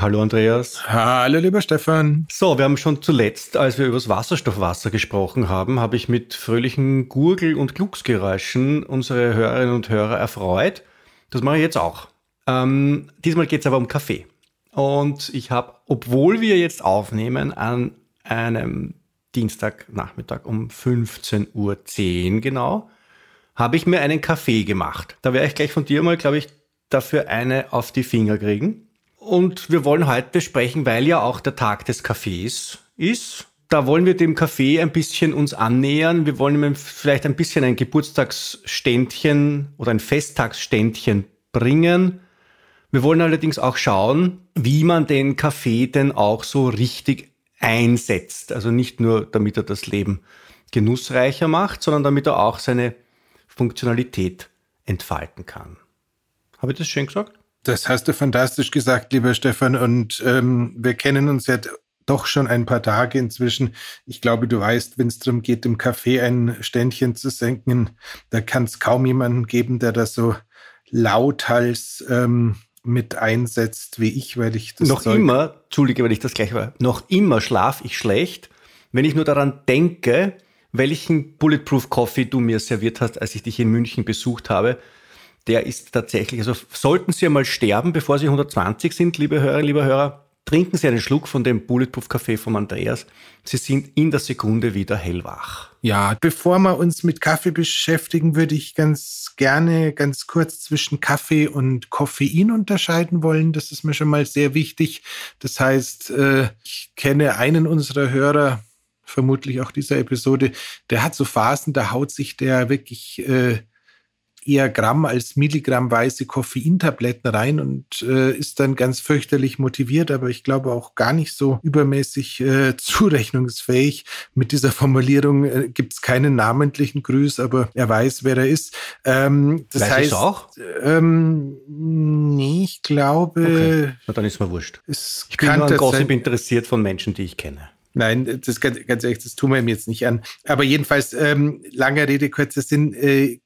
Hallo Andreas. Hallo lieber Stefan. So, wir haben schon zuletzt, als wir über das Wasserstoffwasser gesprochen haben, habe ich mit fröhlichen Gurgel- und Glucksgeräuschen unsere Hörerinnen und Hörer erfreut. Das mache ich jetzt auch. Ähm, diesmal geht es aber um Kaffee. Und ich habe, obwohl wir jetzt aufnehmen, an einem Dienstagnachmittag um 15.10 Uhr genau, habe ich mir einen Kaffee gemacht. Da werde ich gleich von dir mal, glaube ich, dafür eine auf die Finger kriegen. Und wir wollen heute besprechen, weil ja auch der Tag des Kaffees ist. Da wollen wir dem Kaffee ein bisschen uns annähern. Wir wollen ihm vielleicht ein bisschen ein Geburtstagsständchen oder ein Festtagsständchen bringen. Wir wollen allerdings auch schauen, wie man den Kaffee denn auch so richtig einsetzt. Also nicht nur, damit er das Leben genussreicher macht, sondern damit er auch seine Funktionalität entfalten kann. Habe ich das schön gesagt? Das hast du fantastisch gesagt, lieber Stefan. Und ähm, wir kennen uns ja doch schon ein paar Tage inzwischen. Ich glaube, du weißt, wenn es darum geht, im Café ein Ständchen zu senken, da kann es kaum jemanden geben, der das so lauthals ähm, mit einsetzt wie ich, weil ich das noch Zeug immer, entschuldige, wenn ich das gleich war, noch immer schlafe ich schlecht, wenn ich nur daran denke, welchen Bulletproof Coffee du mir serviert hast, als ich dich in München besucht habe der ist tatsächlich, also sollten Sie einmal sterben, bevor Sie 120 sind, liebe Hörer, liebe Hörer, trinken Sie einen Schluck von dem Bulletproof Kaffee von Andreas. Sie sind in der Sekunde wieder hellwach. Ja, bevor wir uns mit Kaffee beschäftigen, würde ich ganz gerne ganz kurz zwischen Kaffee und Koffein unterscheiden wollen. Das ist mir schon mal sehr wichtig. Das heißt, äh, ich kenne einen unserer Hörer, vermutlich auch dieser Episode, der hat so Phasen, da haut sich der wirklich äh, eher Gramm als Milligrammweise Koffeintabletten rein und äh, ist dann ganz fürchterlich motiviert, aber ich glaube auch gar nicht so übermäßig äh, zurechnungsfähig. Mit dieser Formulierung äh, gibt es keinen namentlichen Grüß, aber er weiß, wer er ist. Ähm, das weiß heißt auch? Ähm, nee, ich glaube. Okay. Na, dann ist mir wurscht. Es ich bin nur an Gossip interessiert von Menschen, die ich kenne. Nein, das ganz, ganz ehrlich, das tun wir ihm jetzt nicht an. Aber jedenfalls, ähm, lange Rede, kurzer Sinn, äh,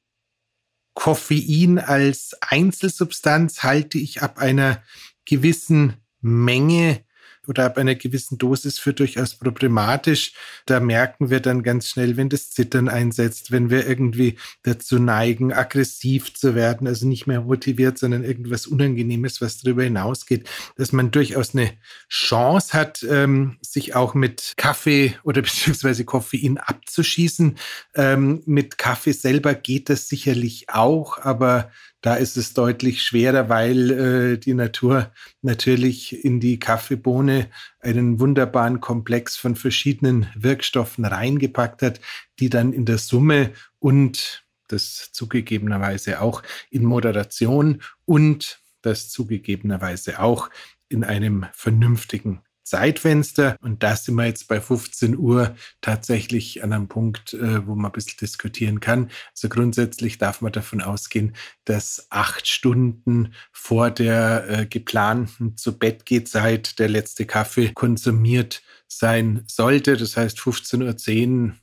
Koffein als Einzelsubstanz halte ich ab einer gewissen Menge oder ab einer gewissen Dosis für durchaus problematisch. Da merken wir dann ganz schnell, wenn das Zittern einsetzt, wenn wir irgendwie dazu neigen, aggressiv zu werden, also nicht mehr motiviert, sondern irgendwas Unangenehmes, was darüber hinausgeht, dass man durchaus eine Chance hat, ähm, sich auch mit Kaffee oder beziehungsweise Koffein abzuschießen. Ähm, mit Kaffee selber geht das sicherlich auch, aber da ist es deutlich schwerer, weil äh, die Natur natürlich in die Kaffeebohne einen wunderbaren Komplex von verschiedenen Wirkstoffen reingepackt hat, die dann in der Summe und das zugegebenerweise auch in Moderation und das zugegebenerweise auch in einem vernünftigen Zeitfenster. Und da sind wir jetzt bei 15 Uhr tatsächlich an einem Punkt, äh, wo man ein bisschen diskutieren kann. Also grundsätzlich darf man davon ausgehen, dass acht Stunden vor der äh, geplanten zu Bett Zeit der letzte Kaffee konsumiert sein sollte. Das heißt 15.10 Uhr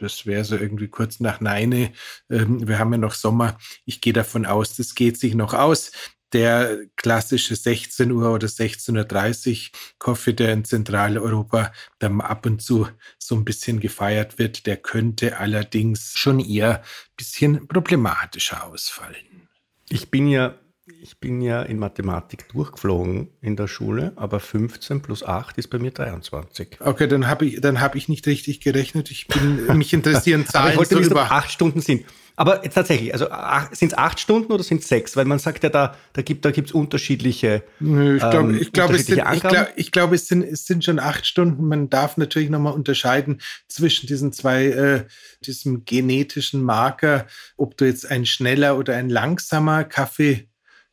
das wäre so irgendwie kurz nach Neine. Ähm, wir haben ja noch Sommer. Ich gehe davon aus, das geht sich noch aus der klassische 16 Uhr oder 16.30 Uhr Kaffee, der in Zentraleuropa dann ab und zu so ein bisschen gefeiert wird, der könnte allerdings schon eher ein bisschen problematischer ausfallen. Ich bin ja ich bin ja in Mathematik durchgeflogen in der Schule, aber 15 plus 8 ist bei mir 23. Okay, dann habe ich, dann hab ich nicht richtig gerechnet. Ich bin, mich interessieren Zahlen aber ich wollte so wissen, über acht Stunden sind. Aber tatsächlich, also sind es acht Stunden oder sind es sechs? Weil man sagt ja, da, da gibt es da unterschiedliche. Nö, ich glaube, ähm, ich glaube, es, sind, ich glaub, ich glaub, es, sind, es sind schon acht Stunden. Man darf natürlich nochmal unterscheiden zwischen diesen zwei, äh, diesem genetischen Marker, ob du jetzt ein schneller oder ein langsamer Kaffee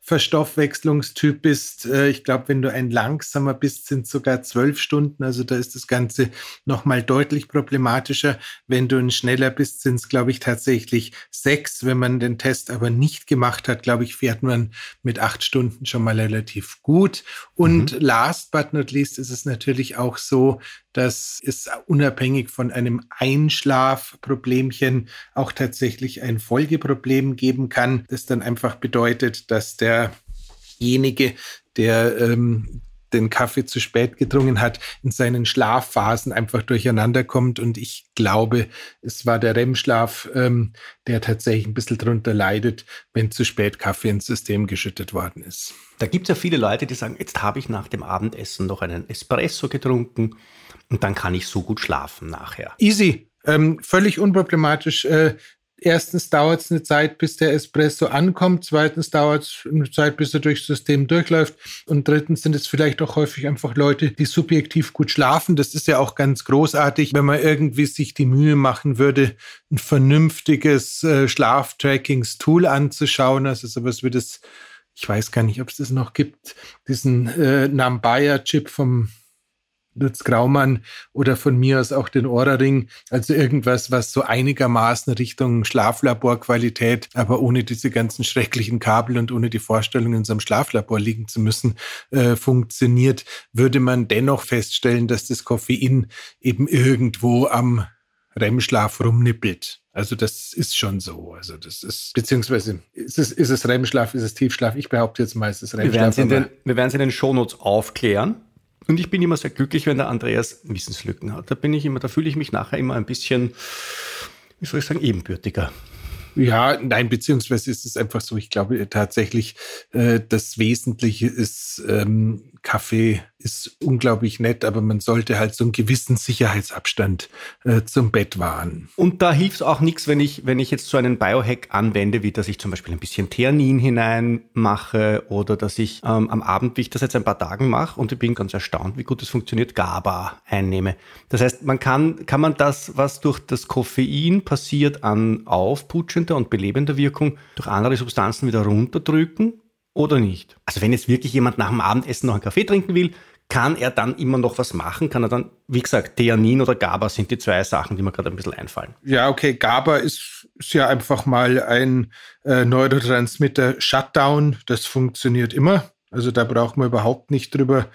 Verstoffwechslungstyp bist. Äh, ich glaube, wenn du ein langsamer bist, sind sogar zwölf Stunden. Also da ist das Ganze nochmal deutlich problematischer. Wenn du ein schneller bist, sind es, glaube ich, tatsächlich sechs. Wenn man den Test aber nicht gemacht hat, glaube ich, fährt man mit acht Stunden schon mal relativ gut. Und mhm. last but not least ist es natürlich auch so, dass es unabhängig von einem Einschlafproblemchen auch tatsächlich ein Folgeproblem geben kann, das dann einfach bedeutet, dass derjenige, der ähm, den Kaffee zu spät getrunken hat, in seinen Schlafphasen einfach durcheinander kommt. Und ich glaube, es war der REM-Schlaf, ähm, der tatsächlich ein bisschen darunter leidet, wenn zu spät Kaffee ins System geschüttet worden ist. Da gibt es ja viele Leute, die sagen, jetzt habe ich nach dem Abendessen noch einen Espresso getrunken und dann kann ich so gut schlafen nachher. Easy, ähm, völlig unproblematisch. Äh, erstens dauert es eine Zeit, bis der Espresso ankommt. Zweitens dauert es eine Zeit, bis er durchs System durchläuft. Und drittens sind es vielleicht auch häufig einfach Leute, die subjektiv gut schlafen. Das ist ja auch ganz großartig, wenn man irgendwie sich die Mühe machen würde, ein vernünftiges äh, Schlaftrackings-Tool anzuschauen. Also sowas wie das, ich weiß gar nicht, ob es das noch gibt, diesen äh, Nambaya-Chip vom Lutz Graumann oder von mir aus auch den Ohrring. Also irgendwas, was so einigermaßen Richtung Schlaflaborqualität, aber ohne diese ganzen schrecklichen Kabel und ohne die Vorstellung, in so einem Schlaflabor liegen zu müssen, äh, funktioniert, würde man dennoch feststellen, dass das Koffein eben irgendwo am REM-Schlaf rumnippelt. Also das ist schon so. Also das ist, beziehungsweise ist es, ist es REM-Schlaf, ist es Tiefschlaf? Ich behaupte jetzt mal, es ist REM-Schlaf. Wir werden es in den Shownotes aufklären. Und ich bin immer sehr glücklich, wenn der Andreas Wissenslücken hat. Da bin ich immer, da fühle ich mich nachher immer ein bisschen, wie soll ich sagen, ebenbürtiger. Ja, nein, beziehungsweise ist es einfach so, ich glaube tatsächlich, äh, das Wesentliche ist, ähm, Kaffee ist unglaublich nett, aber man sollte halt so einen gewissen Sicherheitsabstand äh, zum Bett wahren. Und da hilft es auch nichts, wenn ich, wenn ich jetzt so einen Biohack anwende, wie dass ich zum Beispiel ein bisschen Theanin hineinmache oder dass ich ähm, am Abend, wie ich das jetzt ein paar Tagen mache, und ich bin ganz erstaunt, wie gut es funktioniert, GABA einnehme. Das heißt, man kann, kann man das, was durch das Koffein passiert an aufputschender und belebender Wirkung, durch andere Substanzen wieder runterdrücken oder nicht. Also wenn jetzt wirklich jemand nach dem Abendessen noch einen Kaffee trinken will, kann er dann immer noch was machen? Kann er dann, wie gesagt, Theanin oder GABA sind die zwei Sachen, die mir gerade ein bisschen einfallen. Ja, okay, GABA ist, ist ja einfach mal ein äh, Neurotransmitter-Shutdown. Das funktioniert immer. Also da braucht man überhaupt nicht drüber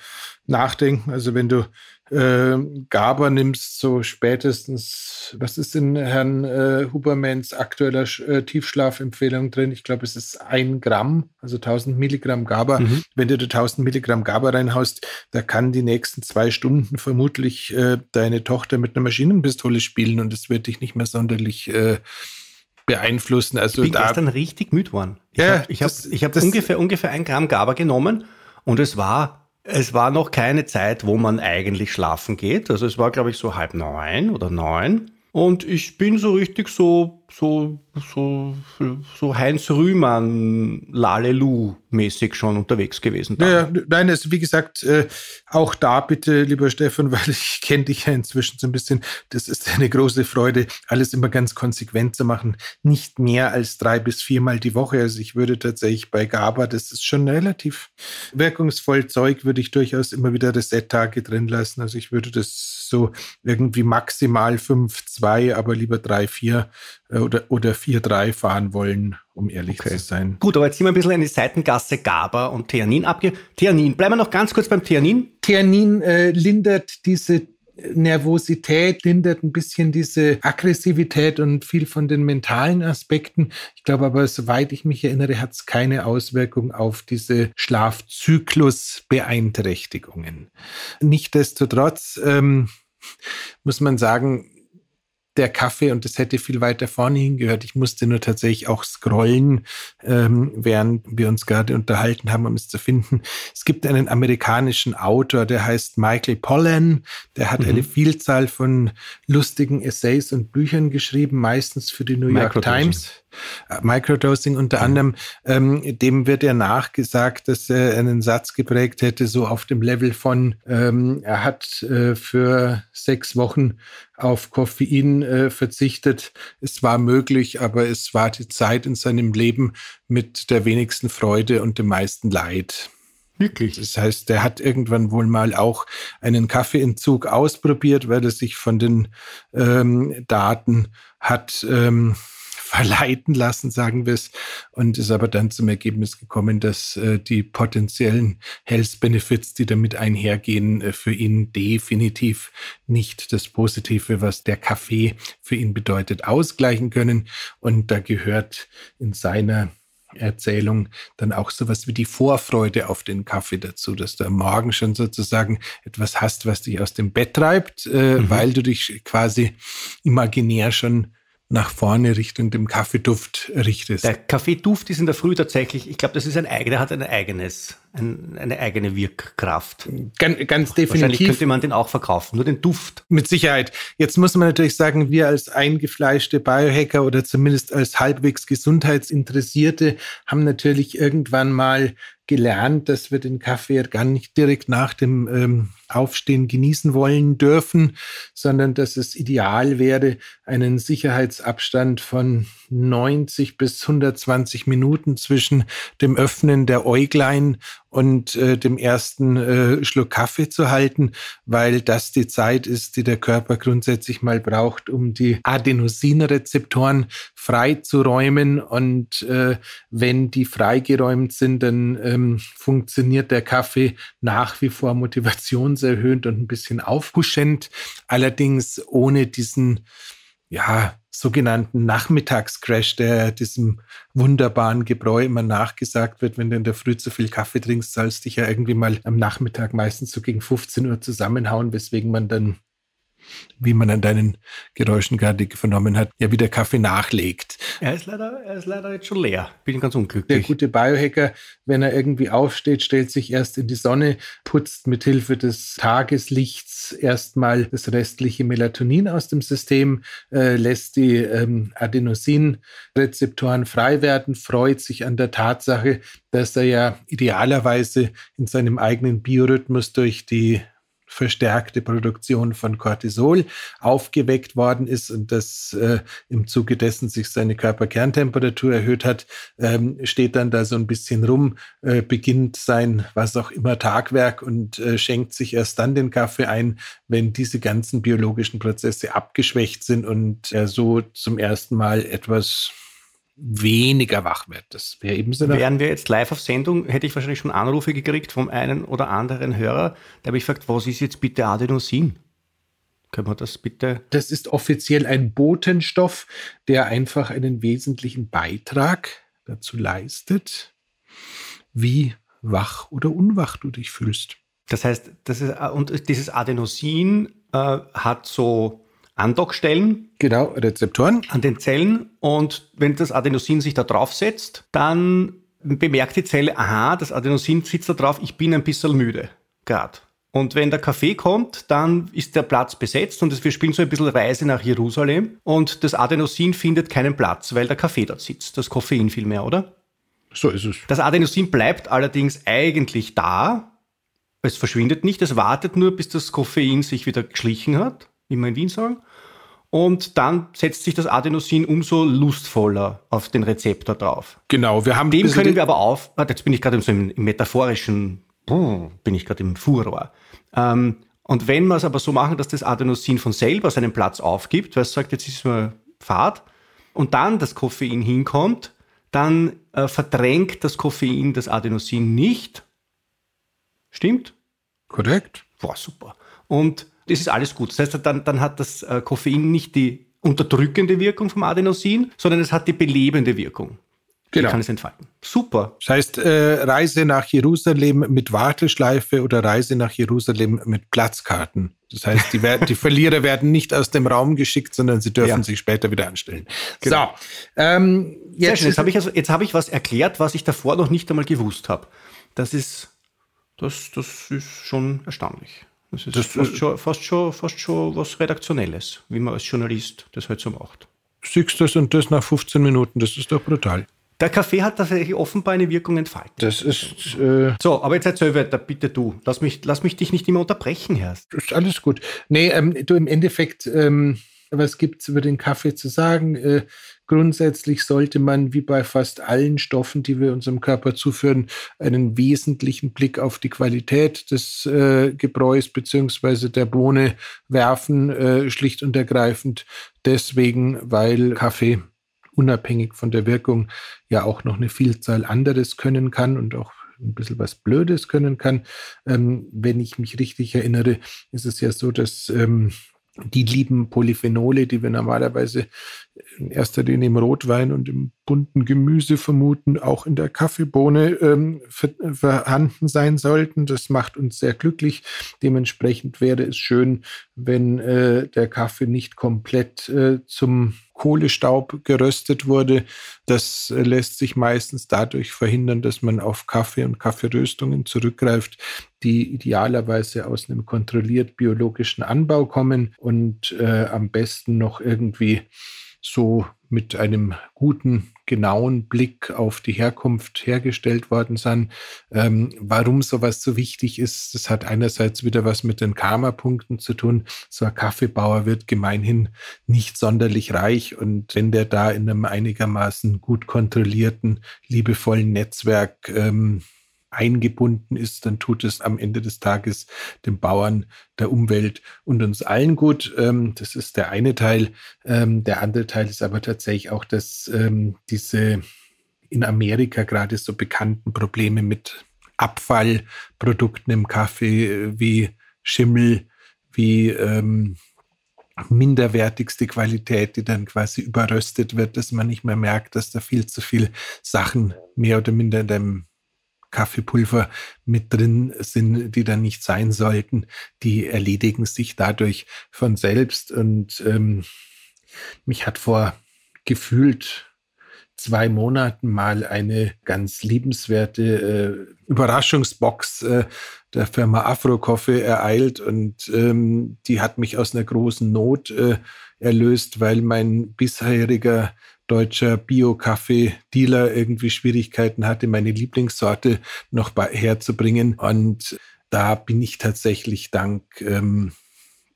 nachdenken. Also wenn du äh, Gaber nimmst, so spätestens, was ist in Herrn äh, Hubermans aktueller äh, Tiefschlafempfehlung drin? Ich glaube, es ist ein Gramm, also 1000 Milligramm Gaber. Mhm. Wenn du da 1000 Milligramm Gaber reinhaust, da kann die nächsten zwei Stunden vermutlich äh, deine Tochter mit einer Maschinenpistole spielen und es wird dich nicht mehr sonderlich äh, beeinflussen. Also ich bin da, gestern richtig müde geworden. Ich ja, habe hab, hab ungefähr, ungefähr ein Gramm Gaber genommen und es war es war noch keine Zeit, wo man eigentlich schlafen geht. Also es war, glaube ich, so halb neun oder neun. Und ich bin so richtig so, so, so, so Heinz Rühmann, Lalelu-mäßig schon unterwegs gewesen. Ja, nein, also wie gesagt, äh, auch da bitte, lieber Stefan, weil ich kenne dich ja inzwischen so ein bisschen. Das ist eine große Freude, alles immer ganz konsequent zu machen. Nicht mehr als drei bis viermal die Woche. Also ich würde tatsächlich bei GABA, das ist schon relativ wirkungsvoll Zeug, würde ich durchaus immer wieder Reset-Tage drin lassen. Also ich würde das so irgendwie maximal 5-2, aber lieber 3-4 äh, oder, oder 4-3 fahren wollen, um ehrlich okay. zu sein. Gut, aber jetzt sind wir ein bisschen in die Seitengasse GABA und Theanin abge... Theanin, bleiben wir noch ganz kurz beim Theanin. Theanin äh, lindert diese Nervosität lindert ein bisschen diese Aggressivität und viel von den mentalen Aspekten. Ich glaube aber, soweit ich mich erinnere, hat es keine Auswirkung auf diese Schlafzyklusbeeinträchtigungen. Nichtsdestotrotz ähm, muss man sagen, der Kaffee und das hätte viel weiter vorne hingehört. Ich musste nur tatsächlich auch scrollen, ähm, während wir uns gerade unterhalten haben, um es zu finden. Es gibt einen amerikanischen Autor, der heißt Michael Pollan. Der hat mhm. eine Vielzahl von lustigen Essays und Büchern geschrieben, meistens für die New York Times. Äh, Microdosing unter anderem, ähm, dem wird er nachgesagt, dass er einen Satz geprägt hätte, so auf dem Level von, ähm, er hat äh, für sechs Wochen auf Koffein äh, verzichtet. Es war möglich, aber es war die Zeit in seinem Leben mit der wenigsten Freude und dem meisten Leid. Wirklich? Das heißt, er hat irgendwann wohl mal auch einen Kaffeeentzug ausprobiert, weil er sich von den ähm, Daten hat ähm, verleiten lassen, sagen wir es, und ist aber dann zum Ergebnis gekommen, dass äh, die potenziellen Health Benefits, die damit einhergehen, äh, für ihn definitiv nicht das Positive, was der Kaffee für ihn bedeutet, ausgleichen können. Und da gehört in seiner Erzählung dann auch sowas wie die Vorfreude auf den Kaffee dazu, dass du am Morgen schon sozusagen etwas hast, was dich aus dem Bett treibt, äh, mhm. weil du dich quasi imaginär schon nach vorne Richtung dem Kaffeeduft richtest. Der Kaffeeduft ist in der Früh tatsächlich, ich glaube, das ist ein eigener, hat ein eigenes, ein, eine eigene Wirkkraft. Ganz, ganz definitiv. Wahrscheinlich könnte man den auch verkaufen, nur den Duft. Mit Sicherheit. Jetzt muss man natürlich sagen, wir als eingefleischte Biohacker oder zumindest als halbwegs Gesundheitsinteressierte haben natürlich irgendwann mal gelernt, dass wir den Kaffee gar nicht direkt nach dem ähm, Aufstehen genießen wollen dürfen, sondern dass es ideal wäre, einen Sicherheitsabstand von 90 bis 120 Minuten zwischen dem Öffnen der Äuglein und äh, dem ersten äh, Schluck Kaffee zu halten, weil das die Zeit ist, die der Körper grundsätzlich mal braucht, um die Adenosinrezeptoren freizuräumen. Und äh, wenn die freigeräumt sind, dann ähm, funktioniert der Kaffee nach wie vor motivationserhöhend und ein bisschen aufpuschend, allerdings ohne diesen ja, sogenannten Nachmittagscrash, der diesem wunderbaren Gebräu immer nachgesagt wird, wenn du in der Früh zu viel Kaffee trinkst, sollst dich ja irgendwie mal am Nachmittag meistens so gegen 15 Uhr zusammenhauen, weswegen man dann wie man an deinen Geräuschen gerade vernommen hat, ja wieder Kaffee nachlegt. Er ist leider, er ist leider jetzt schon leer. Bin ganz unglücklich. Der gute Biohacker, wenn er irgendwie aufsteht, stellt sich erst in die Sonne, putzt mit Hilfe des Tageslichts erstmal das restliche Melatonin aus dem System, äh, lässt die ähm, Adenosinrezeptoren frei werden, freut sich an der Tatsache, dass er ja idealerweise in seinem eigenen Biorhythmus durch die verstärkte Produktion von Cortisol aufgeweckt worden ist und das äh, im Zuge dessen sich seine Körperkerntemperatur erhöht hat, ähm, steht dann da so ein bisschen rum, äh, beginnt sein was auch immer Tagwerk und äh, schenkt sich erst dann den Kaffee ein, wenn diese ganzen biologischen Prozesse abgeschwächt sind und er so zum ersten Mal etwas weniger wach wird. Das wäre eben so. Wären wir jetzt live auf Sendung, hätte ich wahrscheinlich schon Anrufe gekriegt vom einen oder anderen Hörer, der mich fragt, was ist jetzt bitte Adenosin? Können wir das bitte? Das ist offiziell ein Botenstoff, der einfach einen wesentlichen Beitrag dazu leistet, wie wach oder unwach du dich fühlst. Das heißt, das ist, und dieses Adenosin äh, hat so Andockstellen. Genau, Rezeptoren. An den Zellen. Und wenn das Adenosin sich da draufsetzt, dann bemerkt die Zelle, aha, das Adenosin sitzt da drauf, ich bin ein bisschen müde. Gerade. Und wenn der Kaffee kommt, dann ist der Platz besetzt und wir spielen so ein bisschen Reise nach Jerusalem und das Adenosin findet keinen Platz, weil der Kaffee dort sitzt. Das Koffein vielmehr, oder? So ist es. Das Adenosin bleibt allerdings eigentlich da. Es verschwindet nicht, es wartet nur, bis das Koffein sich wieder geschlichen hat wir in Wien sagen. Und dann setzt sich das Adenosin umso lustvoller auf den Rezeptor drauf. Genau, wir haben dem können wir aber auf. Jetzt bin ich gerade so im, im metaphorischen, bin ich gerade im Furor. Ähm, und wenn wir es aber so machen, dass das Adenosin von selber seinen Platz aufgibt, weil es sagt, jetzt ist mir Fahrt, und dann das Koffein hinkommt, dann äh, verdrängt das Koffein das Adenosin nicht. Stimmt? Korrekt. Boah, super. Und das ist alles gut. Das heißt, dann, dann hat das äh, Koffein nicht die unterdrückende Wirkung vom Adenosin, sondern es hat die belebende Wirkung. Genau. Die kann es entfalten. Super. Das heißt, äh, Reise nach Jerusalem mit Warteschleife oder Reise nach Jerusalem mit Platzkarten. Das heißt, die, werden, die Verlierer werden nicht aus dem Raum geschickt, sondern sie dürfen ja. sich später wieder anstellen. Genau. So, ähm, jetzt, jetzt habe ich, also, hab ich was erklärt, was ich davor noch nicht einmal gewusst habe. Das ist, das, das ist schon erstaunlich. Das ist das, fast, schon, fast, schon, fast schon was Redaktionelles, wie man als Journalist das halt so macht. Siehst das und das nach 15 Minuten, das ist doch brutal. Der Kaffee hat tatsächlich offenbar eine Wirkung entfaltet. Das ist. Äh so, aber jetzt erzähl weiter, bitte du. Lass mich, lass mich dich nicht immer unterbrechen, Herr. Ist alles gut. Nee, ähm, du im Endeffekt, ähm, was gibt es über den Kaffee zu sagen? Äh, grundsätzlich sollte man, wie bei fast allen Stoffen, die wir unserem Körper zuführen, einen wesentlichen Blick auf die Qualität des äh, Gebräus bzw. der Bohne werfen, äh, schlicht und ergreifend deswegen, weil Kaffee unabhängig von der Wirkung ja auch noch eine Vielzahl anderes können kann und auch ein bisschen was Blödes können kann. Ähm, wenn ich mich richtig erinnere, ist es ja so, dass ähm, die lieben Polyphenole, die wir normalerweise in erster Linie im Rotwein und im bunten Gemüse vermuten, auch in der Kaffeebohne ähm, vorhanden sein sollten. Das macht uns sehr glücklich. Dementsprechend wäre es schön, wenn äh, der Kaffee nicht komplett äh, zum Kohlestaub geröstet wurde. Das lässt sich meistens dadurch verhindern, dass man auf Kaffee und Kaffeeröstungen zurückgreift, die idealerweise aus einem kontrolliert biologischen Anbau kommen und äh, am besten noch irgendwie so mit einem guten, genauen Blick auf die Herkunft hergestellt worden sind. Ähm, warum sowas so wichtig ist, das hat einerseits wieder was mit den Karma-Punkten zu tun. So ein Kaffeebauer wird gemeinhin nicht sonderlich reich und wenn der da in einem einigermaßen gut kontrollierten, liebevollen Netzwerk ähm, eingebunden ist, dann tut es am Ende des Tages den Bauern, der Umwelt und uns allen gut. Ähm, das ist der eine Teil. Ähm, der andere Teil ist aber tatsächlich auch, dass ähm, diese in Amerika gerade so bekannten Probleme mit Abfallprodukten im Kaffee äh, wie Schimmel, wie minderwertigste Qualität, die dann quasi überröstet wird, dass man nicht mehr merkt, dass da viel zu viel Sachen mehr oder minder in dem Kaffeepulver mit drin sind, die dann nicht sein sollten, die erledigen sich dadurch von selbst. Und ähm, mich hat vor gefühlt zwei Monaten mal eine ganz liebenswerte äh, Überraschungsbox äh, der Firma Afro Coffee ereilt und ähm, die hat mich aus einer großen Not äh, erlöst, weil mein bisheriger deutscher Bio-Kaffee-Dealer irgendwie Schwierigkeiten hatte, meine Lieblingssorte noch herzubringen. Und da bin ich tatsächlich dank ähm,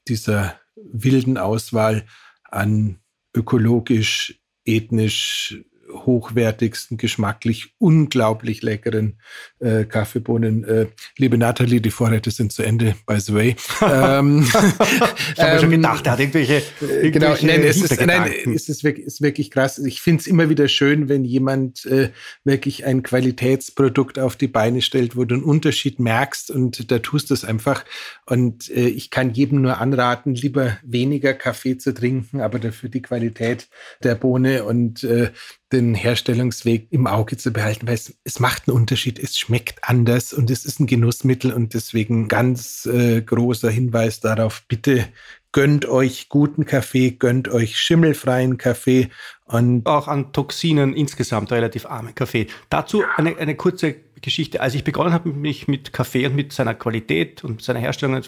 dieser wilden Auswahl an ökologisch, ethnisch hochwertigsten, geschmacklich unglaublich leckeren äh, Kaffeebohnen. Äh, liebe Nathalie, die Vorräte sind zu Ende, by the way. ähm, ich habe ähm, schon gedacht, er hat irgendwelche, äh, genau, irgendwelche nein, es ist, nein, es ist wirklich, ist wirklich krass. Ich finde es immer wieder schön, wenn jemand äh, wirklich ein Qualitätsprodukt auf die Beine stellt, wo du einen Unterschied merkst und da tust du es einfach. Und äh, ich kann jedem nur anraten, lieber weniger Kaffee zu trinken, aber dafür die Qualität der Bohne und äh, den Herstellungsweg im Auge zu behalten, weil es, es macht einen Unterschied, es schmeckt anders und es ist ein Genussmittel und deswegen ganz äh, großer Hinweis darauf, bitte gönnt euch guten Kaffee, gönnt euch schimmelfreien Kaffee und auch an Toxinen insgesamt relativ armen Kaffee. Dazu eine, eine kurze Geschichte. Als ich begonnen habe, mich mit Kaffee und mit seiner Qualität und seiner Herstellung ein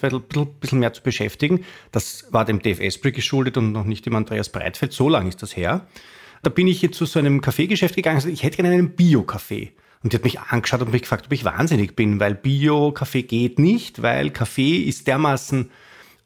bisschen, mehr zu beschäftigen, das war dem Dave Asprey geschuldet und noch nicht dem Andreas Breitfeld, so lange ist das her. Da bin ich jetzt zu so einem Kaffeegeschäft gegangen und gesagt, ich hätte gerne einen Bio-Kaffee. Und die hat mich angeschaut und mich gefragt, ob ich wahnsinnig bin, weil Bio-Kaffee geht nicht, weil Kaffee ist dermaßen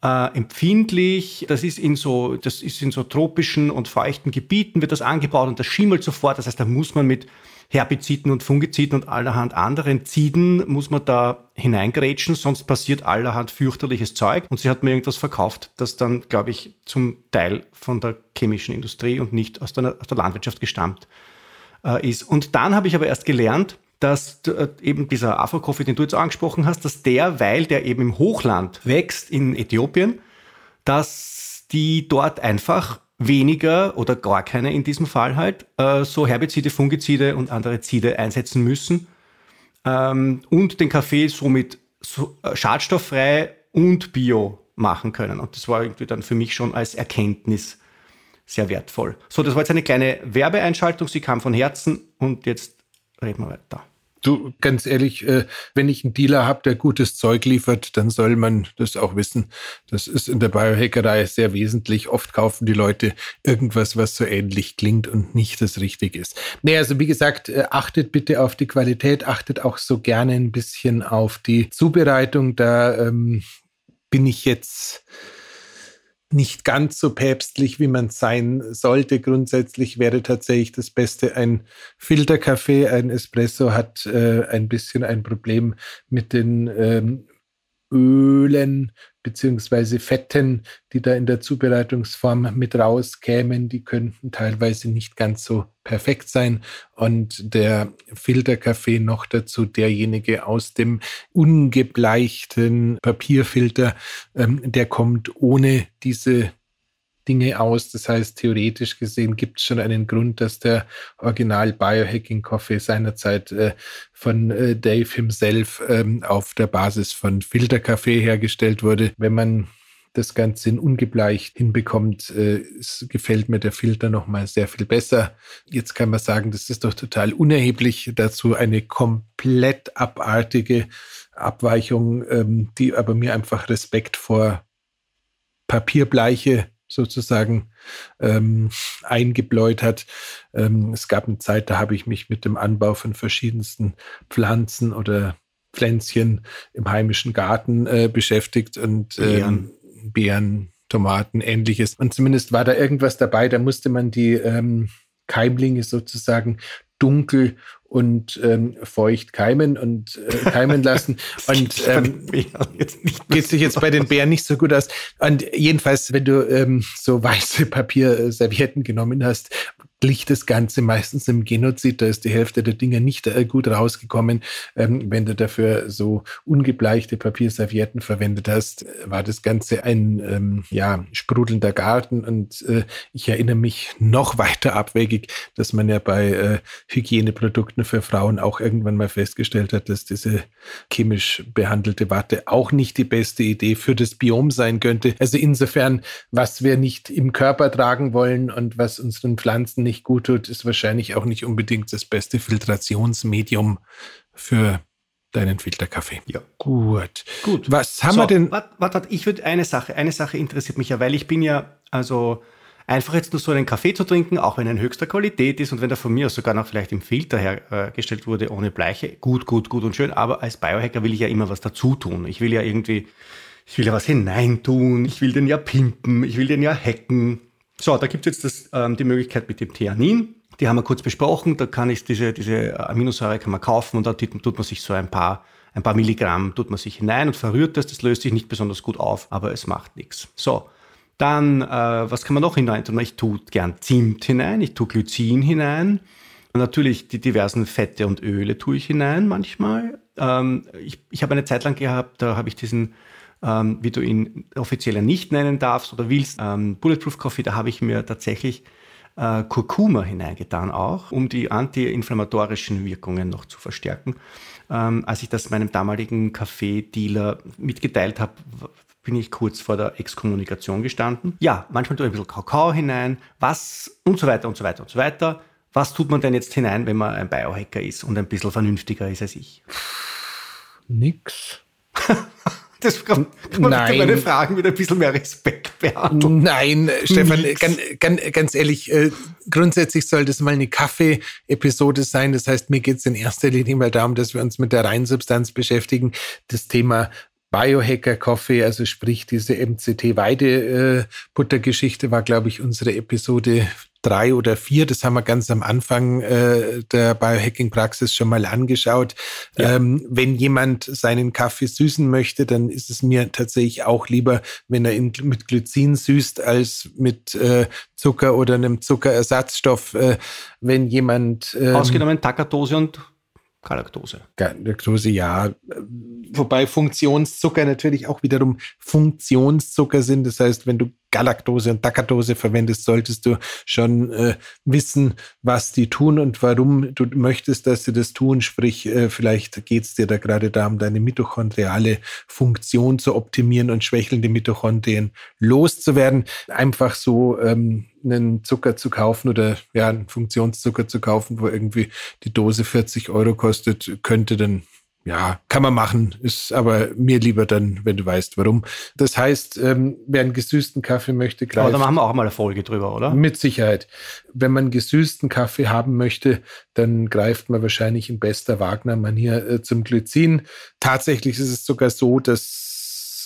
äh, empfindlich. Das ist in so, das ist in so tropischen und feuchten Gebieten wird das angebaut und das schimmelt sofort. Das heißt, da muss man mit Herbiziden und Fungiziden und allerhand anderen Ziden muss man da hineingrätschen, sonst passiert allerhand fürchterliches Zeug. Und sie hat mir irgendwas verkauft, das dann, glaube ich, zum Teil von der chemischen Industrie und nicht aus der, aus der Landwirtschaft gestammt äh, ist. Und dann habe ich aber erst gelernt, dass äh, eben dieser Afro-Coffee, den du jetzt angesprochen hast, dass der, weil der eben im Hochland wächst in Äthiopien, dass die dort einfach weniger oder gar keine in diesem Fall halt äh, so Herbizide, Fungizide und andere Zide einsetzen müssen ähm, und den Kaffee somit so, äh, schadstofffrei und bio machen können. Und das war irgendwie dann für mich schon als Erkenntnis sehr wertvoll. So, das war jetzt eine kleine Werbeeinschaltung, sie kam von Herzen und jetzt reden wir weiter. Du, ganz ehrlich, äh, wenn ich einen Dealer habe, der gutes Zeug liefert, dann soll man das auch wissen. Das ist in der Biohackerei sehr wesentlich. Oft kaufen die Leute irgendwas, was so ähnlich klingt und nicht das Richtige ist. Nee, also wie gesagt, äh, achtet bitte auf die Qualität, achtet auch so gerne ein bisschen auf die Zubereitung. Da ähm, bin ich jetzt nicht ganz so päpstlich, wie man sein sollte. Grundsätzlich wäre tatsächlich das Beste ein Filterkaffee. Ein Espresso hat äh, ein bisschen ein Problem mit den ähm, Ölen beziehungsweise Fetten, die da in der Zubereitungsform mit rauskämen, die könnten teilweise nicht ganz so perfekt sein. Und der Filterkaffee noch dazu, derjenige aus dem ungebleichten Papierfilter, ähm, der kommt ohne diese Dinge aus. Das heißt, theoretisch gesehen gibt es schon einen Grund, dass der Original Biohacking Coffee seinerzeit äh, von äh, Dave himself ähm, auf der Basis von Filterkaffee hergestellt wurde. Wenn man das Ganze in ungebleicht hinbekommt, äh, gefällt mir der Filter nochmal sehr viel besser. Jetzt kann man sagen, das ist doch total unerheblich. Dazu eine komplett abartige Abweichung, ähm, die aber mir einfach Respekt vor Papierbleiche sozusagen ähm, eingebläut hat. Ähm, es gab eine Zeit, da habe ich mich mit dem Anbau von verschiedensten Pflanzen oder Pflänzchen im heimischen Garten äh, beschäftigt und ähm, Beeren, Tomaten, ähnliches. Und zumindest war da irgendwas dabei, da musste man die ähm, Keimlinge sozusagen dunkel und ähm, feucht keimen und äh, keimen lassen. und ähm, geht sich jetzt bei den Bären nicht so gut aus. Und jedenfalls, wenn du ähm, so weiße Papierservietten genommen hast, glich das Ganze meistens im Genozid. Da ist die Hälfte der Dinge nicht äh, gut rausgekommen. Ähm, wenn du dafür so ungebleichte Papierservietten verwendet hast, war das Ganze ein ähm, ja, sprudelnder Garten. Und äh, ich erinnere mich noch weiter abwegig, dass man ja bei äh, Hygieneprodukten für Frauen auch irgendwann mal festgestellt hat, dass diese chemisch behandelte Watte auch nicht die beste Idee für das Biom sein könnte. Also insofern, was wir nicht im Körper tragen wollen und was unseren Pflanzen nicht nicht gut tut, ist wahrscheinlich auch nicht unbedingt das beste Filtrationsmedium für deinen Filterkaffee. Ja. Gut. Gut. Was haben so, wir denn? Warte, warte, ich würde eine Sache, eine Sache interessiert mich ja, weil ich bin ja, also einfach jetzt nur so einen Kaffee zu trinken, auch wenn er in höchster Qualität ist und wenn der von mir aus sogar noch vielleicht im Filter hergestellt wurde, ohne Bleiche, gut, gut, gut und schön, aber als Biohacker will ich ja immer was dazu tun. Ich will ja irgendwie, ich will ja was hineintun, ich will den ja pimpen, ich will den ja hacken. So, da gibt es jetzt das, ähm, die Möglichkeit mit dem Theanin. Die haben wir kurz besprochen. Da kann ich diese, diese Aminosäure kann man kaufen und da tut man sich so ein paar, ein paar Milligramm tut man sich hinein und verrührt das. Das löst sich nicht besonders gut auf, aber es macht nichts. So. Dann, äh, was kann man noch hinein tun? Ich tue gern Zimt hinein, ich tue Glycin hinein. Und natürlich die diversen Fette und Öle tue ich hinein manchmal. Ähm, ich ich habe eine Zeit lang gehabt, da habe ich diesen ähm, wie du ihn offiziell nicht nennen darfst oder willst. Ähm, Bulletproof Coffee, da habe ich mir tatsächlich äh, Kurkuma hineingetan auch, um die antiinflammatorischen Wirkungen noch zu verstärken. Ähm, als ich das meinem damaligen Kaffeedealer mitgeteilt habe, bin ich kurz vor der Exkommunikation gestanden. Ja, manchmal tue ich ein bisschen Kakao hinein, was und so weiter und so weiter und so weiter. Was tut man denn jetzt hinein, wenn man ein Biohacker ist und ein bisschen vernünftiger ist als ich? Nix. Das kann, kann man Nein. meine Fragen mit ein bisschen mehr Respekt behandeln. Nein, Stefan, ganz, ganz, ganz ehrlich, äh, grundsätzlich soll das mal eine Kaffee-Episode sein. Das heißt, mir geht es in erster Linie mal darum, dass wir uns mit der Reinsubstanz beschäftigen. Das Thema Biohacker Coffee, also sprich diese MCT Weide Butter Geschichte war glaube ich unsere Episode drei oder vier. Das haben wir ganz am Anfang äh, der Biohacking-Praxis schon mal angeschaut. Ja. Ähm, wenn jemand seinen Kaffee süßen möchte, dann ist es mir tatsächlich auch lieber, wenn er ihn mit Glycin süßt, als mit äh, Zucker oder einem Zuckerersatzstoff. Äh, wenn jemand ähm, ausgenommen Takatose und Galaktose. Galaktose, ja. Wobei Funktionszucker natürlich auch wiederum Funktionszucker sind. Das heißt, wenn du Galaktose und Dacatose verwendest, solltest du schon äh, wissen, was die tun und warum du möchtest, dass sie das tun. Sprich, äh, vielleicht geht es dir da gerade darum, deine mitochondriale Funktion zu optimieren und schwächelnde Mitochondrien loszuwerden. Einfach so ähm, einen Zucker zu kaufen oder ja, einen Funktionszucker zu kaufen, wo irgendwie die Dose 40 Euro kostet, könnte dann ja, kann man machen, ist aber mir lieber dann, wenn du weißt, warum. Das heißt, ähm, wer einen gesüßten Kaffee möchte, greift. Aber da machen wir auch mal eine Folge drüber, oder? Mit Sicherheit. Wenn man gesüßten Kaffee haben möchte, dann greift man wahrscheinlich in bester Wagner-Manier äh, zum Glycin. Tatsächlich ist es sogar so, dass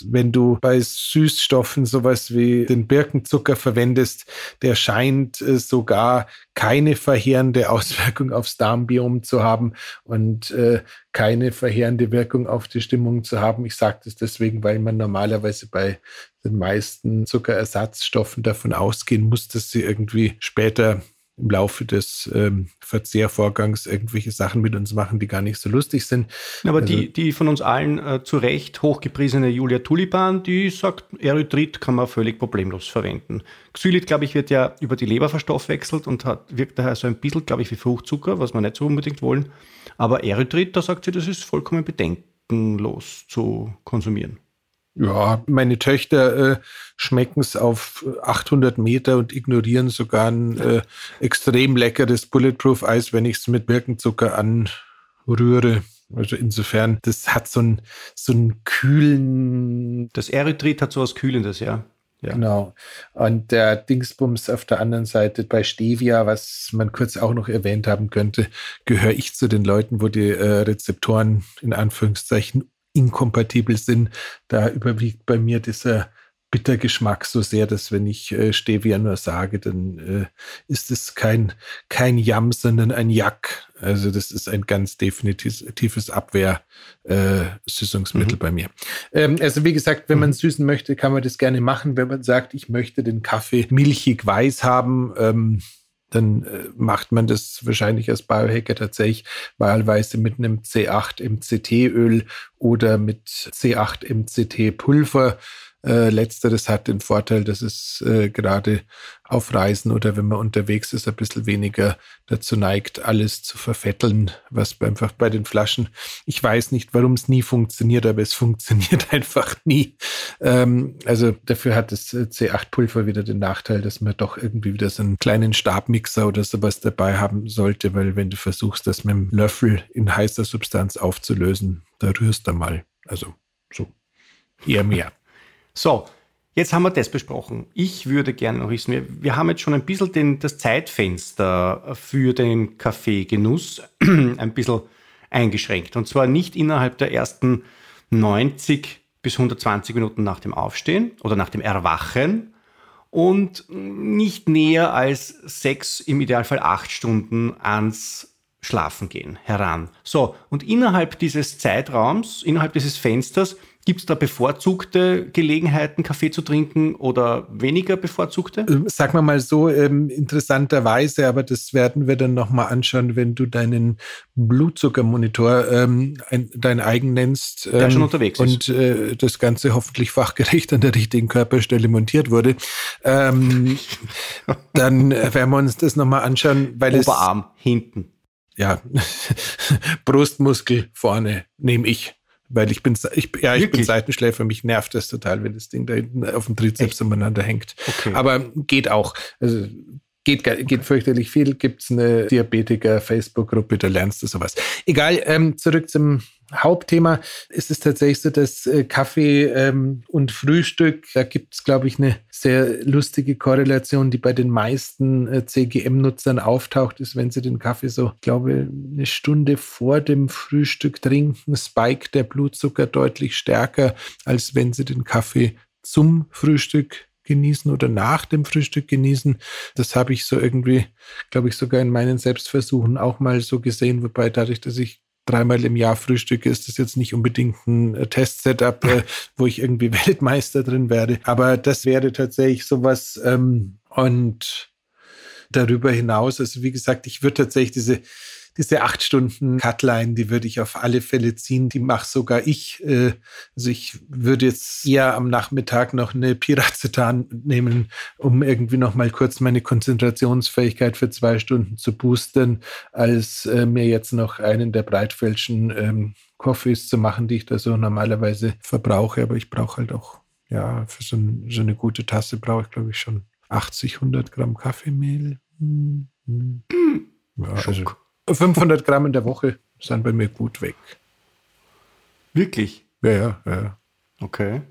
wenn du bei Süßstoffen sowas wie den Birkenzucker verwendest, der scheint äh, sogar keine verheerende Auswirkung aufs Darmbiom zu haben und äh, keine verheerende Wirkung auf die Stimmung zu haben. Ich sage das deswegen, weil man normalerweise bei den meisten Zuckerersatzstoffen davon ausgehen muss, dass sie irgendwie später im Laufe des ähm, Verzehrvorgangs irgendwelche Sachen mit uns machen, die gar nicht so lustig sind. Aber also, die, die von uns allen äh, zu Recht hochgepriesene Julia Tulipan, die sagt, Erythrit kann man völlig problemlos verwenden. Xylit, glaube ich, wird ja über die Leber verstoffwechselt und hat, wirkt daher so ein bisschen, glaube ich, wie Fruchtzucker, was wir nicht so unbedingt wollen. Aber Erythrit, da sagt sie, das ist vollkommen bedenkenlos zu konsumieren. Ja, meine Töchter äh, schmecken es auf 800 Meter und ignorieren sogar ein äh, extrem leckeres Bulletproof-Eis, wenn ich es mit Birkenzucker anrühre. Also insofern, das hat so einen so einen kühlen. Das Erythrit hat so was Kühlendes, ja. Ja. Genau. Und der Dingsbums auf der anderen Seite bei Stevia, was man kurz auch noch erwähnt haben könnte, gehöre ich zu den Leuten, wo die äh, Rezeptoren in Anführungszeichen inkompatibel sind, da überwiegt bei mir dieser Bittergeschmack so sehr, dass wenn ich äh, Stevia nur sage, dann äh, ist es kein, kein Jam, sondern ein Jack. Also das ist ein ganz definitives Abwehrsüßungsmittel äh, mhm. bei mir. Ähm, also wie gesagt, wenn man mhm. süßen möchte, kann man das gerne machen. Wenn man sagt, ich möchte den Kaffee milchig weiß haben, ähm, dann äh, macht man das wahrscheinlich als Biohacker tatsächlich wahlweise mit einem C8 MCT-Öl oder mit C8 MCT-Pulver. Äh, letzteres hat den Vorteil, dass es äh, gerade auf Reisen oder wenn man unterwegs ist, ein bisschen weniger dazu neigt, alles zu verfetteln, was einfach bei den Flaschen, ich weiß nicht, warum es nie funktioniert, aber es funktioniert einfach nie. Ähm, also dafür hat das äh, C8-Pulver wieder den Nachteil, dass man doch irgendwie wieder so einen kleinen Stabmixer oder sowas dabei haben sollte, weil wenn du versuchst, das mit dem Löffel in heißer Substanz aufzulösen, da rührst du mal. Also so eher mehr. So, jetzt haben wir das besprochen. Ich würde gerne noch wissen, wir, wir haben jetzt schon ein bisschen den, das Zeitfenster für den Kaffeegenuss ein bisschen eingeschränkt. Und zwar nicht innerhalb der ersten 90 bis 120 Minuten nach dem Aufstehen oder nach dem Erwachen und nicht näher als sechs, im Idealfall acht Stunden ans Schlafengehen heran. So, und innerhalb dieses Zeitraums, innerhalb dieses Fensters Gibt es da bevorzugte Gelegenheiten, Kaffee zu trinken oder weniger bevorzugte? Ähm, sag mal mal so, ähm, interessanterweise, aber das werden wir dann nochmal anschauen, wenn du deinen Blutzuckermonitor ähm, ein, dein eigen nennst. Ähm, Der schon unterwegs und, ist. Und äh, das Ganze hoffentlich fachgerecht an der richtigen Körperstelle montiert wurde. Ähm, dann werden wir uns das nochmal anschauen, weil Oberarm, es... hinten. Ja, Brustmuskel vorne, nehme ich. Weil ich bin, ich, ja, ich bin Seitenschläfer, mich nervt das total, wenn das Ding da hinten auf dem Trizeps Echt? umeinander hängt. Okay. Aber geht auch. Also geht, geht fürchterlich viel. Gibt es eine Diabetiker-Facebook-Gruppe, da lernst du sowas. Egal, ähm, zurück zum Hauptthema. Es ist tatsächlich so, dass äh, Kaffee ähm, und Frühstück, da gibt es, glaube ich, eine sehr lustige Korrelation, die bei den meisten äh, CGM-Nutzern auftaucht, ist, wenn sie den Kaffee so, glaube eine Stunde vor dem Frühstück trinken, spike der Blutzucker deutlich stärker, als wenn sie den Kaffee zum Frühstück genießen oder nach dem Frühstück genießen. Das habe ich so irgendwie, glaube ich, sogar in meinen Selbstversuchen auch mal so gesehen, wobei dadurch, dass ich dreimal im Jahr frühstücke, ist das jetzt nicht unbedingt ein äh, Test-Setup, äh, wo ich irgendwie Weltmeister drin werde. Aber das wäre tatsächlich sowas ähm, und darüber hinaus, also wie gesagt, ich würde tatsächlich diese diese acht Stunden Cutline, die würde ich auf alle Fälle ziehen. Die mache sogar ich. Äh, also ich würde jetzt eher am Nachmittag noch eine Piracetan nehmen, um irgendwie noch mal kurz meine Konzentrationsfähigkeit für zwei Stunden zu boosten, als äh, mir jetzt noch einen der Breitfeldschen ähm, Coffees zu machen, die ich da so normalerweise verbrauche. Aber ich brauche halt auch, ja, für so, ein, so eine gute Tasse brauche ich, glaube ich, schon 80, 100 Gramm Kaffeemehl. Hm, hm. Ja, also 500 Gramm in der Woche sind bei mir gut weg. Wirklich? Ja, ja, ja. Okay.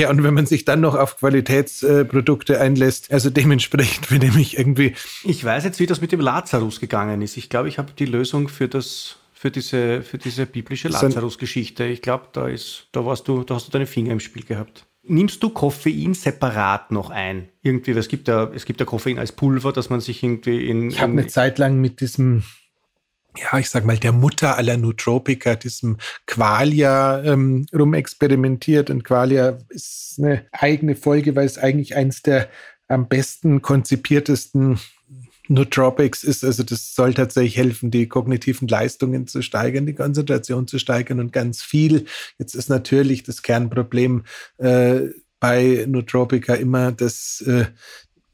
Ja, und wenn man sich dann noch auf Qualitätsprodukte einlässt, also dementsprechend bin ich irgendwie. Ich weiß jetzt, wie das mit dem Lazarus gegangen ist. Ich glaube, ich habe die Lösung für das für diese, für diese biblische Lazarus-Geschichte. Ich glaube, da ist, da warst du, da hast du deine Finger im Spiel gehabt. Nimmst du Koffein separat noch ein? Irgendwie, es gibt ja, es gibt ja Koffein als Pulver, dass man sich irgendwie in. Ich habe eine Zeit lang mit diesem, ja, ich sag mal, der Mutter aller Nootropika, diesem Qualia ähm, rumexperimentiert. Und Qualia ist eine eigene Folge, weil es eigentlich eins der am besten konzipiertesten Nootropics ist, also das soll tatsächlich helfen, die kognitiven Leistungen zu steigern, die Konzentration zu steigern und ganz viel. Jetzt ist natürlich das Kernproblem äh, bei Nootropica immer, dass äh,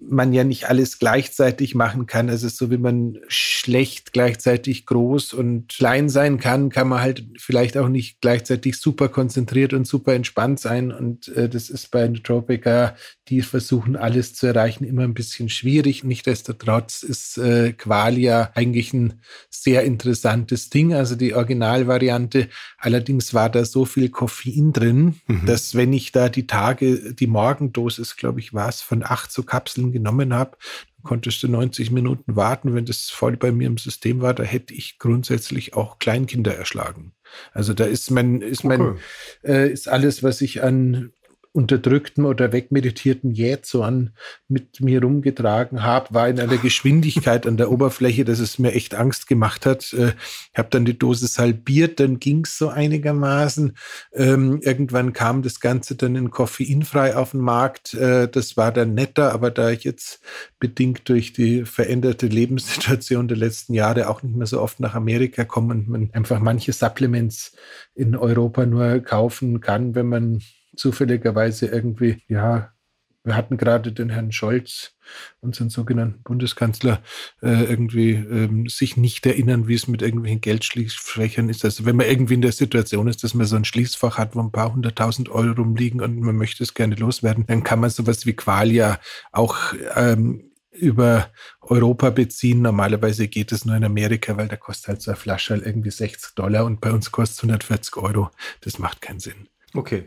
man ja nicht alles gleichzeitig machen kann. Also so wie man schlecht gleichzeitig groß und klein sein kann, kann man halt vielleicht auch nicht gleichzeitig super konzentriert und super entspannt sein. Und äh, das ist bei Nootropica, die versuchen alles zu erreichen, immer ein bisschen schwierig. Nichtsdestotrotz ist äh, Qualia eigentlich ein sehr interessantes Ding. Also die Originalvariante. Allerdings war da so viel Koffein drin, mhm. dass wenn ich da die Tage, die Morgendosis, glaube ich, war es, von acht so Kapseln Medizin genommen habe, konntest du 90 Minuten warten. Wenn das voll bei mir im System war, da hätte ich grundsätzlich auch Kleinkinder erschlagen. Also da ist mein, ist mein, okay. äh, ist alles, was ich an unterdrückten oder wegmeditierten Jähzorn mit mir rumgetragen habe, war in einer Geschwindigkeit an der Oberfläche, dass es mir echt Angst gemacht hat. Äh, ich habe dann die Dosis halbiert, dann ging es so einigermaßen. Ähm, irgendwann kam das Ganze dann in koffeinfrei auf den Markt. Äh, das war dann netter, aber da ich jetzt bedingt durch die veränderte Lebenssituation der letzten Jahre auch nicht mehr so oft nach Amerika komme und man einfach manche Supplements in Europa nur kaufen kann, wenn man zufälligerweise irgendwie, ja, wir hatten gerade den Herrn Scholz, unseren sogenannten Bundeskanzler, äh, irgendwie ähm, sich nicht erinnern, wie es mit irgendwelchen Geldschließfächern ist. Also wenn man irgendwie in der Situation ist, dass man so ein Schließfach hat, wo ein paar hunderttausend Euro rumliegen und man möchte es gerne loswerden, dann kann man sowas wie Qualia auch ähm, über Europa beziehen. Normalerweise geht es nur in Amerika, weil da kostet halt so eine Flasche halt irgendwie 60 Dollar und bei uns kostet es 140 Euro. Das macht keinen Sinn. Okay.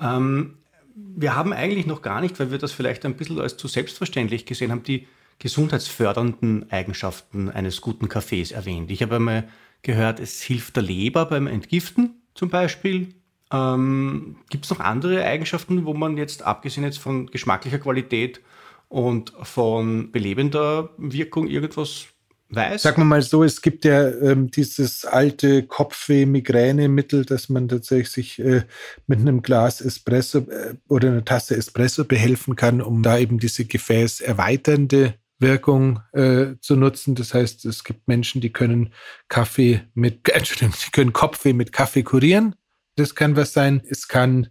Ähm, wir haben eigentlich noch gar nicht, weil wir das vielleicht ein bisschen als zu selbstverständlich gesehen haben, die gesundheitsfördernden Eigenschaften eines guten Kaffees erwähnt. Ich habe einmal gehört, es hilft der Leber beim Entgiften zum Beispiel. Ähm, Gibt es noch andere Eigenschaften, wo man jetzt, abgesehen jetzt von geschmacklicher Qualität und von belebender Wirkung, irgendwas weiß. Sagen wir mal so, es gibt ja ähm, dieses alte Kopfweh-Migräne-Mittel, das man tatsächlich sich äh, mit einem Glas Espresso äh, oder einer Tasse Espresso behelfen kann, um da eben diese gefäßerweiternde Wirkung äh, zu nutzen. Das heißt, es gibt Menschen, die können Kaffee mit, Entschuldigung, die können Kopfweh mit Kaffee kurieren. Das kann was sein. Es kann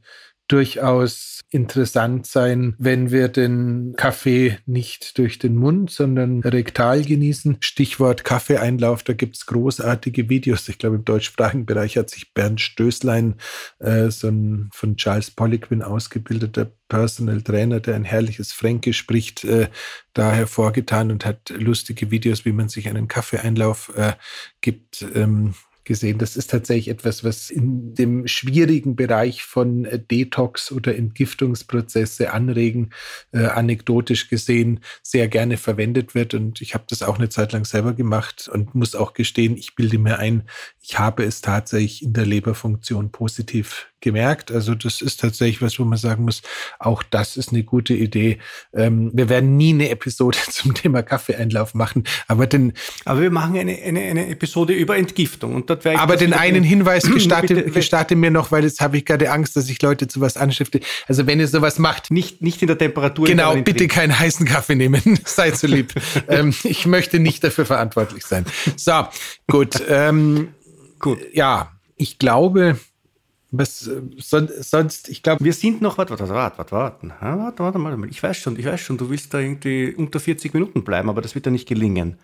durchaus interessant sein, wenn wir den Kaffee nicht durch den Mund, sondern rektal genießen. Stichwort Kaffeeeinlauf, da gibt's großartige Videos. Ich glaube, im deutschsprachigen Bereich hat sich Bernd Stößlein, äh, so ein von Charles Poliquin ausgebildeter Personal Trainer, der ein herrliches Fränkisch spricht, äh, da hervorgetan und hat lustige Videos, wie man sich einen Kaffeeeinlauf äh, gibt. Ähm, gesehen. Das ist tatsächlich etwas, was in dem schwierigen Bereich von äh, Detox oder Entgiftungsprozesse anregen, äh, anekdotisch gesehen, sehr gerne verwendet wird. Und ich habe das auch eine Zeit lang selber gemacht und muss auch gestehen, ich bilde mir ein, ich habe es tatsächlich in der Leberfunktion positiv gemerkt. Also das ist tatsächlich was, wo man sagen muss, auch das ist eine gute Idee. Ähm, wir werden nie eine Episode zum Thema Kaffeeeinlauf machen, aber den, aber wir machen eine, eine, eine Episode über Entgiftung und dort Aber den einen Hinweis gestatte, gestatte mir noch, weil jetzt habe ich gerade Angst, dass ich Leute zu was anstifte. Also wenn ihr sowas macht, nicht nicht in der Temperatur. Genau, bitte keinen heißen Kaffee nehmen. Seid so lieb. ähm, ich möchte nicht dafür verantwortlich sein. So, gut. Ähm, gut. Ja, ich glaube, was äh, sonst, ich glaube. Wir sind noch, warte, warte, warte, warte, warte, warte, warte mal. Ich weiß schon, ich weiß schon, du willst da irgendwie unter 40 Minuten bleiben, aber das wird ja nicht gelingen.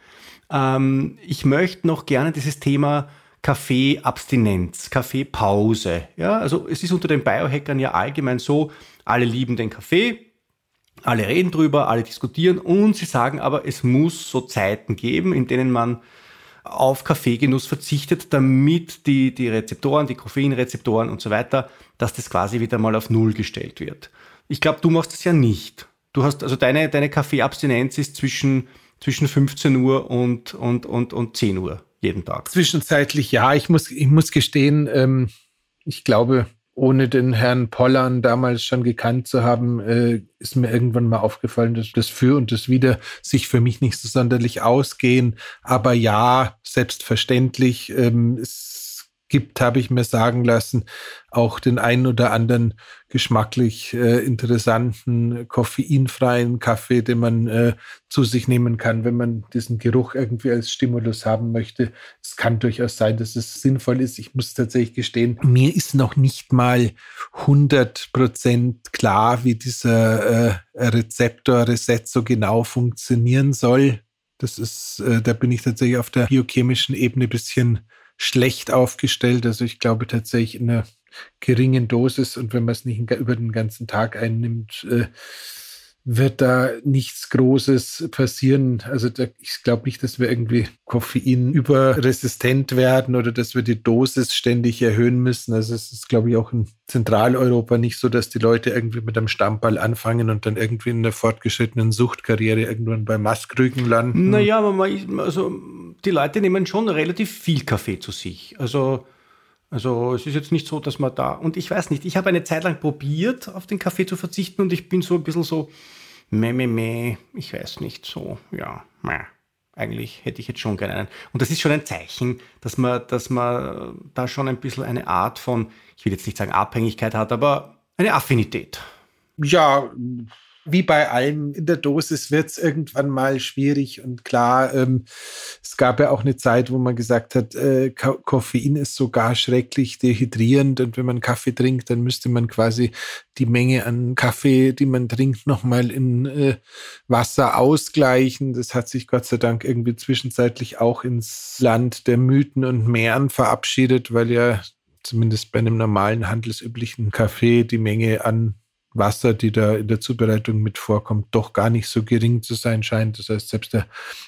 Ähm, ich möchte noch gerne dieses Thema Kaffeeabstinenz, Kaffeepause. Ja, also es ist unter den Biohackern ja allgemein so, alle lieben den Kaffee, alle reden drüber, alle diskutieren und sie sagen aber, es muss so Zeiten geben, in denen man auf Kaffeegenuss verzichtet, damit die, die Rezeptoren, die Koffeinrezeptoren und so weiter, dass das quasi wieder mal auf Null gestellt wird. Ich glaube, du machst das ja nicht. Du hast, also deine, deine Kaffeeabstinenz ist zwischen, zwischen 15 Uhr und, und, und, und 10 Uhr jeden Tag. Zwischenzeitlich ja. Ich muss, ich muss gestehen, ähm, ich glaube, ohne den Herrn Pollern damals schon gekannt zu haben, äh, ist mir irgendwann mal aufgefallen, dass das Für und das Wider sich für mich nicht so sonderlich ausgehen. Aber ja, selbstverständlich, ähm, es gibt, habe ich mir sagen lassen, auch den einen oder anderen geschmacklich äh, interessanten, koffeinfreien Kaffee, den man äh, zu sich nehmen kann, wenn man diesen Geruch irgendwie als Stimulus haben möchte. Es kann durchaus sein, dass es sinnvoll ist. Ich muss tatsächlich gestehen, mir ist noch nicht mal 100 Prozent klar, wie dieser äh, Rezeptor Reset so genau funktionieren soll. Das ist, äh, da bin ich tatsächlich auf der biochemischen Ebene ein bisschen schlecht aufgestellt. Also ich glaube tatsächlich in einer geringen Dosis und wenn man es nicht über den ganzen Tag einnimmt, äh, wird da nichts Großes passieren. Also da, ich glaube nicht, dass wir irgendwie Koffein überresistent werden oder dass wir die Dosis ständig erhöhen müssen. Also es ist, glaube ich, auch in Zentraleuropa nicht so, dass die Leute irgendwie mit einem Stammball anfangen und dann irgendwie in der fortgeschrittenen Suchtkarriere irgendwann bei Maskrügen landen. Naja, aber man, also die Leute nehmen schon relativ viel Kaffee zu sich. Also also es ist jetzt nicht so, dass man da. Und ich weiß nicht, ich habe eine Zeit lang probiert, auf den Kaffee zu verzichten und ich bin so ein bisschen so, meh, meh, meh, ich weiß nicht, so, ja, meh. Eigentlich hätte ich jetzt schon gerne einen. Und das ist schon ein Zeichen, dass man, dass man da schon ein bisschen eine Art von, ich will jetzt nicht sagen Abhängigkeit hat, aber eine Affinität. Ja, wie bei allem in der Dosis wird es irgendwann mal schwierig und klar, ähm, es gab ja auch eine Zeit, wo man gesagt hat, äh, Koffein ist sogar schrecklich dehydrierend und wenn man Kaffee trinkt, dann müsste man quasi die Menge an Kaffee, die man trinkt, nochmal in äh, Wasser ausgleichen. Das hat sich Gott sei Dank irgendwie zwischenzeitlich auch ins Land der Mythen und Meeren verabschiedet, weil ja zumindest bei einem normalen handelsüblichen Kaffee die Menge an Wasser, die da in der Zubereitung mit vorkommt, doch gar nicht so gering zu sein scheint. Das heißt, selbst der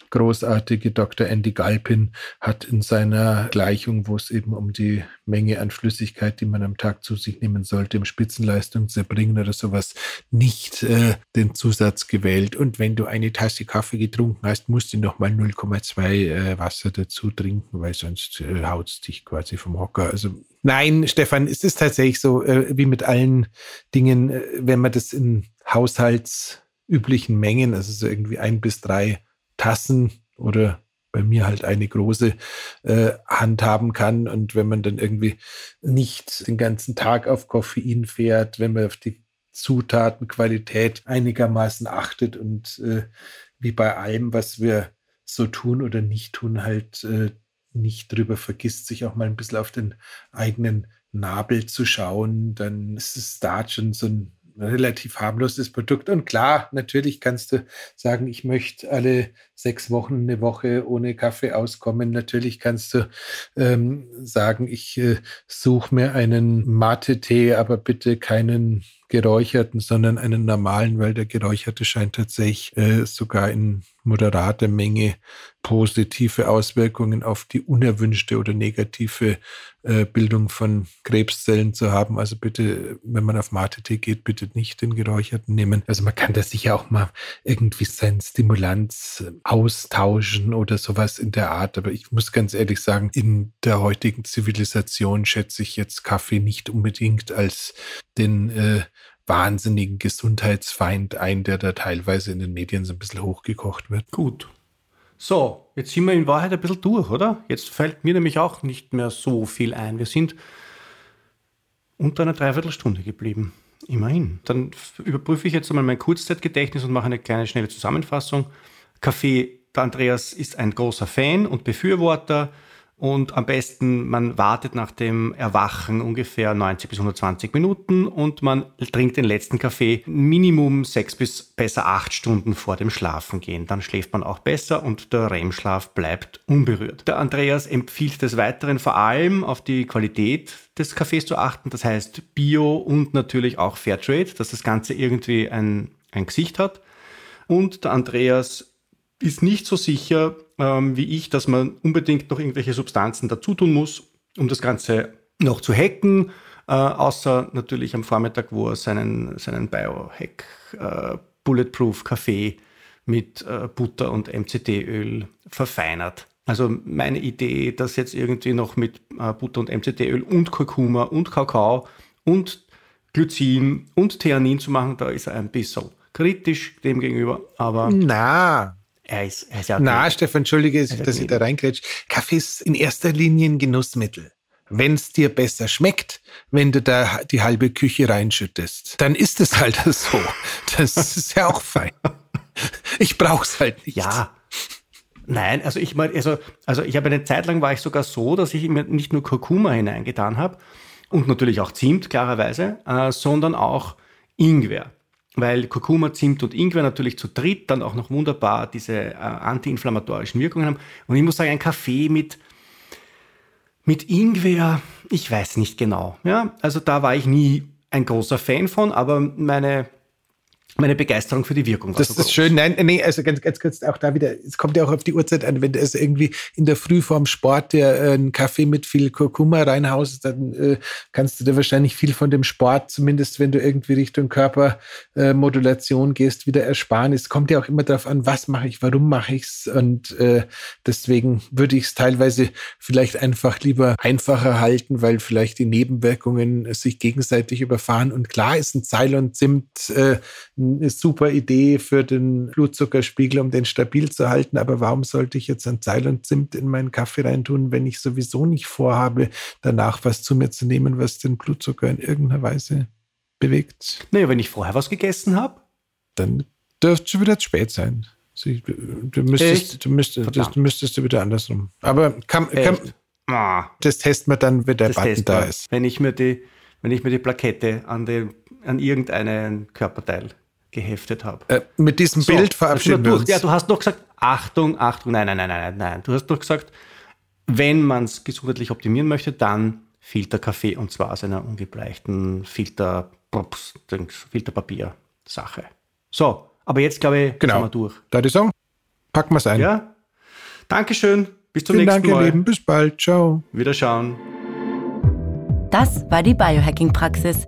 großartige Dr. Andy Galpin hat in seiner Gleichung, wo es eben um die Menge an Flüssigkeit, die man am Tag zu sich nehmen sollte, um Spitzenleistung zu erbringen oder sowas, nicht äh, den Zusatz gewählt. Und wenn du eine Tasse Kaffee getrunken hast, musst du nochmal 0,2 äh, Wasser dazu trinken, weil sonst äh, haut es dich quasi vom Hocker. Also Nein, Stefan, es ist tatsächlich so, äh, wie mit allen Dingen, äh, wenn man das in haushaltsüblichen Mengen, also so irgendwie ein bis drei Tassen oder bei mir halt eine große äh, handhaben kann. Und wenn man dann irgendwie nicht den ganzen Tag auf Koffein fährt, wenn man auf die Zutatenqualität einigermaßen achtet und äh, wie bei allem, was wir so tun oder nicht tun, halt äh, nicht drüber vergisst, sich auch mal ein bisschen auf den eigenen Nabel zu schauen, dann ist es da schon so ein relativ harmloses Produkt. Und klar, natürlich kannst du sagen, ich möchte alle sechs Wochen eine Woche ohne Kaffee auskommen. Natürlich kannst du ähm, sagen, ich äh, suche mir einen Mate-Tee, aber bitte keinen geräucherten, sondern einen normalen, weil der geräucherte scheint tatsächlich äh, sogar in moderater Menge positive Auswirkungen auf die unerwünschte oder negative äh, Bildung von Krebszellen zu haben. Also bitte, wenn man auf Mate-Tee geht, bitte nicht den geräucherten nehmen. Also man kann da sicher auch mal irgendwie sein Stimulanz austauschen oder sowas in der Art. Aber ich muss ganz ehrlich sagen, in der heutigen Zivilisation schätze ich jetzt Kaffee nicht unbedingt als den äh, wahnsinnigen Gesundheitsfeind ein, der da teilweise in den Medien so ein bisschen hochgekocht wird. Gut. So, jetzt sind wir in Wahrheit ein bisschen durch, oder? Jetzt fällt mir nämlich auch nicht mehr so viel ein. Wir sind unter einer Dreiviertelstunde geblieben. Immerhin. Dann überprüfe ich jetzt einmal mein Kurzzeitgedächtnis und mache eine kleine schnelle Zusammenfassung. Kaffee, der Andreas ist ein großer Fan und Befürworter und am besten, man wartet nach dem Erwachen ungefähr 90 bis 120 Minuten und man trinkt den letzten Kaffee Minimum sechs bis besser acht Stunden vor dem Schlafengehen. Dann schläft man auch besser und der REM-Schlaf bleibt unberührt. Der Andreas empfiehlt des Weiteren vor allem auf die Qualität des Kaffees zu achten, das heißt Bio und natürlich auch Fairtrade, dass das Ganze irgendwie ein, ein Gesicht hat. Und der Andreas ist nicht so sicher ähm, wie ich, dass man unbedingt noch irgendwelche Substanzen dazu tun muss, um das Ganze noch zu hacken. Äh, außer natürlich am Vormittag, wo er seinen, seinen Biohack äh, Bulletproof Kaffee mit äh, Butter und MCT-Öl verfeinert. Also meine Idee, das jetzt irgendwie noch mit äh, Butter und MCT-Öl und Kurkuma und Kakao und Glycin und Theanin zu machen, da ist er ein bisschen kritisch dem gegenüber. Aber na, er ist, er ist ja Na, Stefan, entschuldige, dass ich da reingrätsch. Kaffee ist in erster Linie ein Genussmittel. Wenn es dir besser schmeckt, wenn du da die halbe Küche reinschüttest, dann ist es halt so. Das ist ja auch fein. Ich brauch's halt nicht. Ja. Nein, also ich meine, also, also ich habe eine Zeit lang war ich sogar so, dass ich mir nicht nur Kurkuma hineingetan habe und natürlich auch Zimt, klarerweise, äh, sondern auch Ingwer weil Kurkuma, Zimt und Ingwer natürlich zu dritt dann auch noch wunderbar diese äh, antiinflammatorischen Wirkungen haben. Und ich muss sagen, ein Kaffee mit, mit Ingwer, ich weiß nicht genau. Ja? Also da war ich nie ein großer Fan von, aber meine meine Begeisterung für die Wirkung Das so ist schön. Nein, nee, also ganz, ganz kurz auch da wieder, es kommt ja auch auf die Uhrzeit an, wenn du es irgendwie in der Früh vorm Sport dir äh, einen Kaffee mit viel Kurkuma reinhaust, dann äh, kannst du dir wahrscheinlich viel von dem Sport, zumindest wenn du irgendwie Richtung Körpermodulation äh, gehst, wieder ersparen. Es kommt ja auch immer darauf an, was mache ich, warum mache ich es und äh, deswegen würde ich es teilweise vielleicht einfach lieber einfacher halten, weil vielleicht die Nebenwirkungen sich gegenseitig überfahren und klar ist ein Zeil und Zimt äh, eine super Idee für den Blutzuckerspiegel, um den stabil zu halten. Aber warum sollte ich jetzt ein Zeil und Zimt in meinen Kaffee reintun, wenn ich sowieso nicht vorhabe, danach was zu mir zu nehmen, was den Blutzucker in irgendeiner Weise bewegt? Naja, wenn ich vorher was gegessen habe. Dann dürfte es schon wieder zu spät sein. Du müsstest, du, müsstest, das müsstest du wieder andersrum. Aber kann, kann, ah. das testen wir dann, wenn der das Button da ist. Wenn ich mir die, wenn ich mir die Plakette an, den, an irgendeinen Körperteil geheftet habe. Äh, mit diesem so, Bild verabschieden wir uns. Ja, du hast noch gesagt, Achtung, Achtung, nein, nein, nein, nein, nein. Du hast doch gesagt, wenn man es gesundheitlich optimieren möchte, dann Filterkaffee und zwar aus einer ungebleichten Filter, Pops, Filterpapier-Sache. So, aber jetzt glaube ich, genau. sind wir durch. Da die Song, packen wir es ein. Ja. Dankeschön. Bis zum Vielen nächsten Dank, Mal. Lieben. Bis bald. Ciao. Wiederschauen. Das war die Biohacking-Praxis